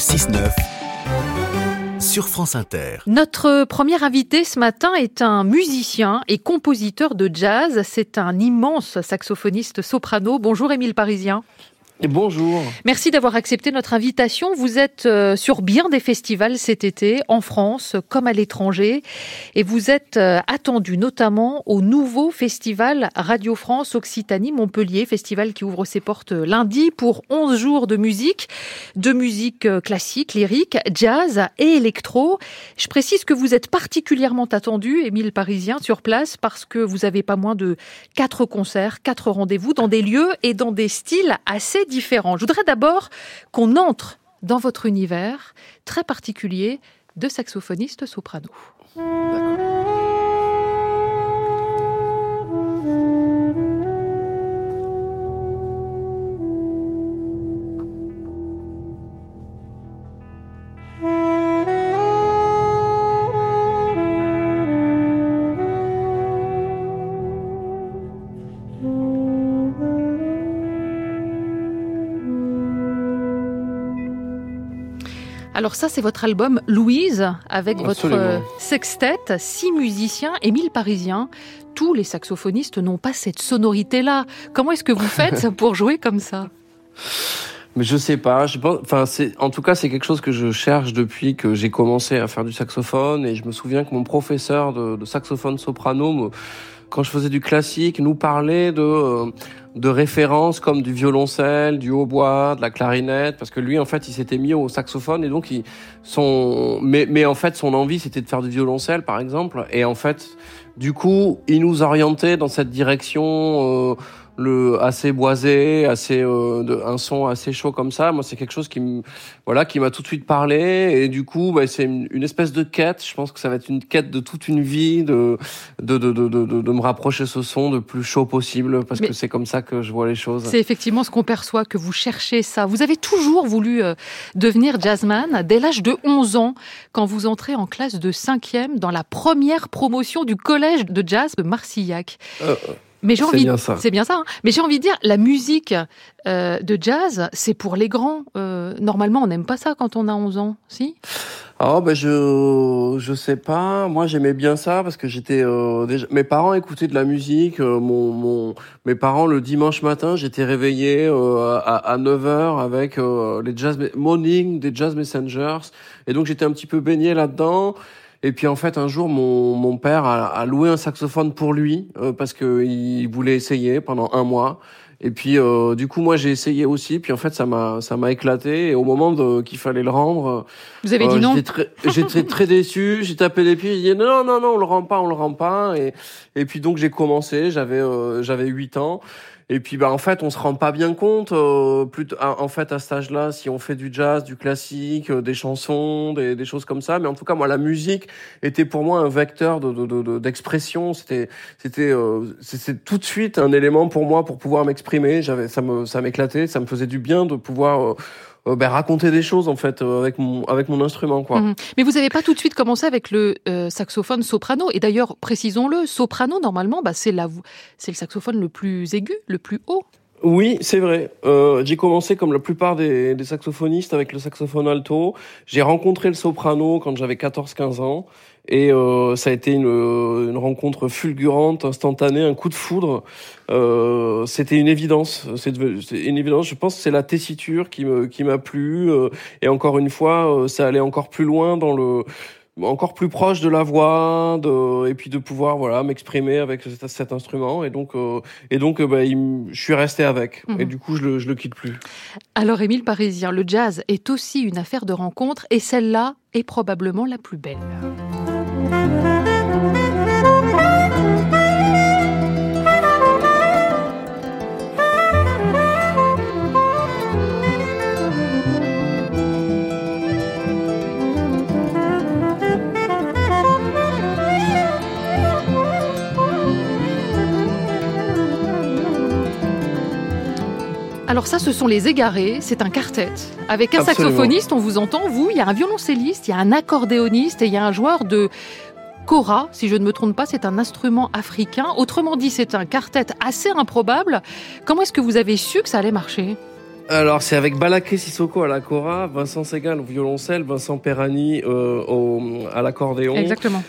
6-9 sur France Inter. Notre premier invité ce matin est un musicien et compositeur de jazz. C'est un immense saxophoniste soprano. Bonjour Émile Parisien. Bonjour. Merci d'avoir accepté notre invitation. Vous êtes euh, sur bien des festivals cet été, en France comme à l'étranger, et vous êtes euh, attendu notamment au nouveau festival Radio France Occitanie Montpellier, festival qui ouvre ses portes lundi pour 11 jours de musique, de musique euh, classique, lyrique, jazz et électro. Je précise que vous êtes particulièrement attendu, Émile Parisien, sur place parce que vous avez pas moins de quatre concerts, quatre rendez-vous dans des lieux et dans des styles assez Je voudrais d'abord qu'on entre dans votre univers très particulier de saxophoniste soprano. Alors ça, c'est votre album Louise, avec Absolument. votre sextet, six musiciens, Émile Parisien. Tous les saxophonistes n'ont pas cette sonorité-là. Comment est-ce que vous faites pour jouer comme ça? Mais je sais pas, je pense, enfin, c'est, en tout cas, c'est quelque chose que je cherche depuis que j'ai commencé à faire du saxophone et je me souviens que mon professeur de, de saxophone soprano, me- quand je faisais du classique, nous parlait de, euh, de références comme du violoncelle, du hautbois, de la clarinette, parce que lui, en fait, il s'était mis au saxophone et donc il, son, mais, mais en fait, son envie, c'était de faire du violoncelle, par exemple, et en fait, du coup, il nous orientait dans cette direction, euh, le assez boisé, assez euh, de, un son assez chaud comme ça. Moi, c'est quelque chose qui me voilà qui m'a tout de suite parlé et du coup, bah, c'est une, une espèce de quête. Je pense que ça va être une quête de toute une vie de de de de de, de, me rapprocher ce son le plus chaud possible parce Mais- que c'est comme ça que je vois les choses. C'est effectivement ce qu'on perçoit, que vous cherchez ça. Vous avez toujours voulu euh, devenir jazzman dès l'âge de 11 ans, quand vous entrez en classe de 5e dans la première promotion du collège de jazz de Marcillac. Euh, Mais j'ai envie, c'est bien ça. hein. Mais j'ai envie de dire, la musique euh, de jazz, c'est pour les grands. Euh, normalement, on n'aime pas ça quand on a 11 ans, si? Oh ben je je sais pas. Moi j'aimais bien ça parce que j'étais euh, déjà. Mes parents écoutaient de la musique. euh, mon mon mes parents le dimanche matin j'étais réveillé euh, à, à 9 h avec euh, les jazz morning des jazz messengers et donc j'étais un petit peu baigné là-dedans. Et puis en fait un jour mon mon père a, a loué un saxophone pour lui euh, parce que il voulait essayer pendant un mois. Et puis euh, du coup moi j'ai essayé aussi. Puis en fait ça m'a ça m'a éclaté. Et au moment de qu'il fallait le rendre. Vous avez Euh, dit non J'étais très, très déçu. J'ai tapé des pieds. J'ai dit non, non, non, on le rend pas, on le rend pas. Et, et puis donc j'ai commencé. J'avais, euh, j'avais 8 ans. Et puis bah en fait on se rend pas bien compte. Euh, plutôt, en fait à cet âge-là, si on fait du jazz, du classique, euh, des chansons, des, des choses comme ça. Mais en tout cas moi la musique était pour moi un vecteur de, de, de- de- d'expression. C'était, c'était, euh, c'était tout de suite un élément pour moi pour pouvoir m'exprimer. J'avais, ça me, ça m'éclatait. Ça me faisait du bien de pouvoir euh, ben, raconter des choses en fait euh, avec mon avec mon instrument quoi. Mhm. Mais vous n'avez pas tout de suite commencé avec le euh, saxophone soprano. Et d'ailleurs, précisons-le, soprano, normalement, bah, c'est la c'est le saxophone le plus aigu, le plus haut. Oui, c'est vrai. Euh, j'ai commencé comme la plupart des, des saxophonistes avec le saxophone alto. J'ai rencontré le soprano quand j'avais 14-15 ans. Et euh, ça a été une, une rencontre fulgurante, instantanée, un coup de foudre. Euh, C'était une évidence. C'est une évidence. Je pense que c'est la tessiture qui me qui m'a plu. euh, et encore une fois, euh, ça allait encore plus loin dans le encore plus proche de la voix, de, et puis de pouvoir voilà m'exprimer avec cet, cet instrument. Et donc euh, et donc, euh, bah, il je suis resté avec. Mhm. Et du coup, je le, je le quitte plus. Alors, Émile Parisien, le jazz est aussi une affaire de rencontre, et celle-là est probablement la plus belle. Alors ça, ce sont les égarés, c'est un quartet. Avec un Absolument. saxophoniste, on vous entend, vous, il y a un violoncelliste, il y a un accordéoniste et il y a un joueur de kora, si je ne me trompe pas, c'est un instrument africain. Autrement dit, c'est un quartet assez improbable. Comment est-ce que vous avez su que ça allait marcher? Alors c'est avec Balaké Sissoko à la cora, Vincent Segal au violoncelle, Vincent Perani euh, au, à l'accordéon. Exactement.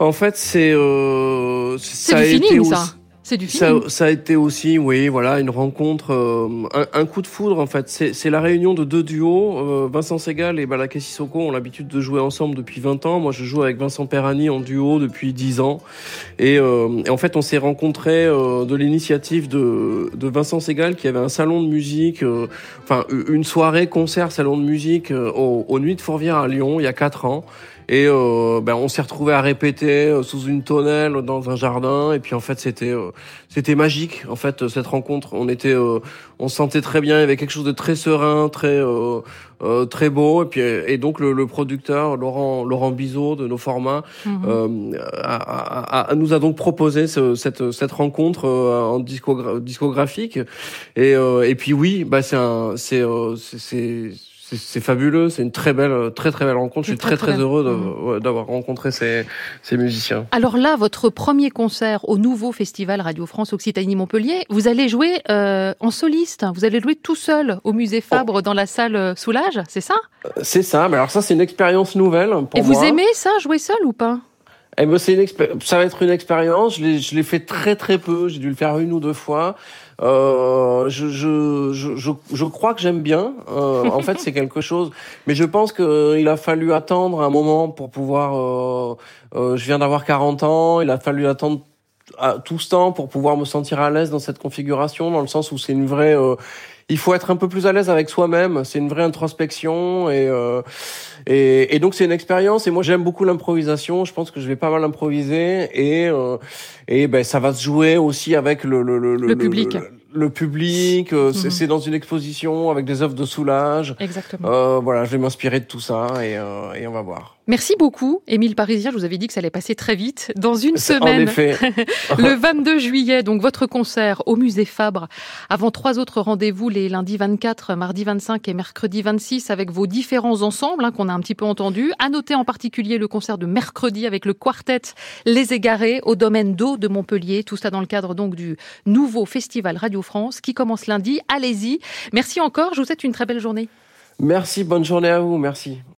En fait, c'est euh, c'est du feeling, ça. C'est du ça, ça, a été aussi, oui, voilà, une rencontre, euh, un, un, coup de foudre en fait. C'est la réunion de deux duos. Euh, Vincent Segal et Balaké Sissoko ont l'habitude de jouer ensemble depuis 20 ans. Moi, je joue avec Vincent Perani en duo depuis 10 ans. Et, euh, et en fait, on s'est rencontrés euh, de l'initiative de, de Vincent Segal qui avait un salon de musique, enfin une soirée concert salon de musique aux, aux Nuits de Fourvière à Lyon il y a 4 ans. Et euh, ben, on s'est retrouvé à répéter euh, sous une tonnelle dans un jardin. Et puis en fait, c'était euh, c'était magique. En fait, cette rencontre, on était, euh, on se sentait très bien. Il y avait quelque chose de très serein, très très beau. Et puis et donc le, le, producteur Laurent Laurent Bizot de nos formats mhm. a, a, nous a donc proposé ce, cette cette rencontre en discogra discographique. Et et puis oui, bah c'est un c'est c'est c'est fabuleux, c'est une très belle, très très belle rencontre. Je suis très très, heureux mmh. d'avoir rencontré ces, ces musiciens. Alors là, votre premier concert au nouveau festival Radio France Occitanie Montpellier, vous allez jouer euh, en soliste. Vous allez jouer tout seul au musée Fabre oh. dans la salle euh, Soulage, c'est ça? Euh, C'est ça. Mais alors ça, c'est une expérience nouvelle pour Et vous aimez ça, jouer seul ou pas? Eh ben, c'est une ça va être une expérience. Je l'ai fait très très peu. J'ai dû le faire une ou deux fois. Euh, je, je, je, je, crois que j'aime bien. Euh, en fait, c'est quelque chose. Mais je pense qu'il euh, a fallu attendre un moment pour pouvoir. Euh, euh, je viens d'avoir 40 ans. Il a fallu attendre tout ce temps pour pouvoir me sentir à l'aise dans cette configuration, dans le sens où c'est une vraie. Il faut être un peu plus à l'aise avec soi-même. C'est une vraie introspection et et, et donc c'est une expérience. Et moi, j'aime beaucoup l'improvisation. Je pense que je vais pas mal improviser et et ben ça va se jouer aussi avec le le, le, le public. Le, public, euh, mhm. c'est dans une exposition avec des œuvres de soulage. Exactement. Euh, voilà, je vais m'inspirer de tout ça et, euh, et on va voir. Merci beaucoup, Émile Parisien. Je vous avais dit que ça allait passer très vite. Dans une semaine, en effet. le 22 juillet, donc votre concert au musée Fabre. Avant trois autres rendez-vous, les lundis 24, mardi 25 et mercredi 26, avec vos différents ensembles hein, qu'on a un petit peu entendus. À noter en particulier le concert de mercredi avec le quartet Les Égarés au domaine d'eau de Montpellier. Tout ça dans le cadre donc du nouveau festival Radio France qui commence lundi. Allez-y. Merci encore. Je vous souhaite une très belle journée. Merci. Bonne journée à vous. Merci.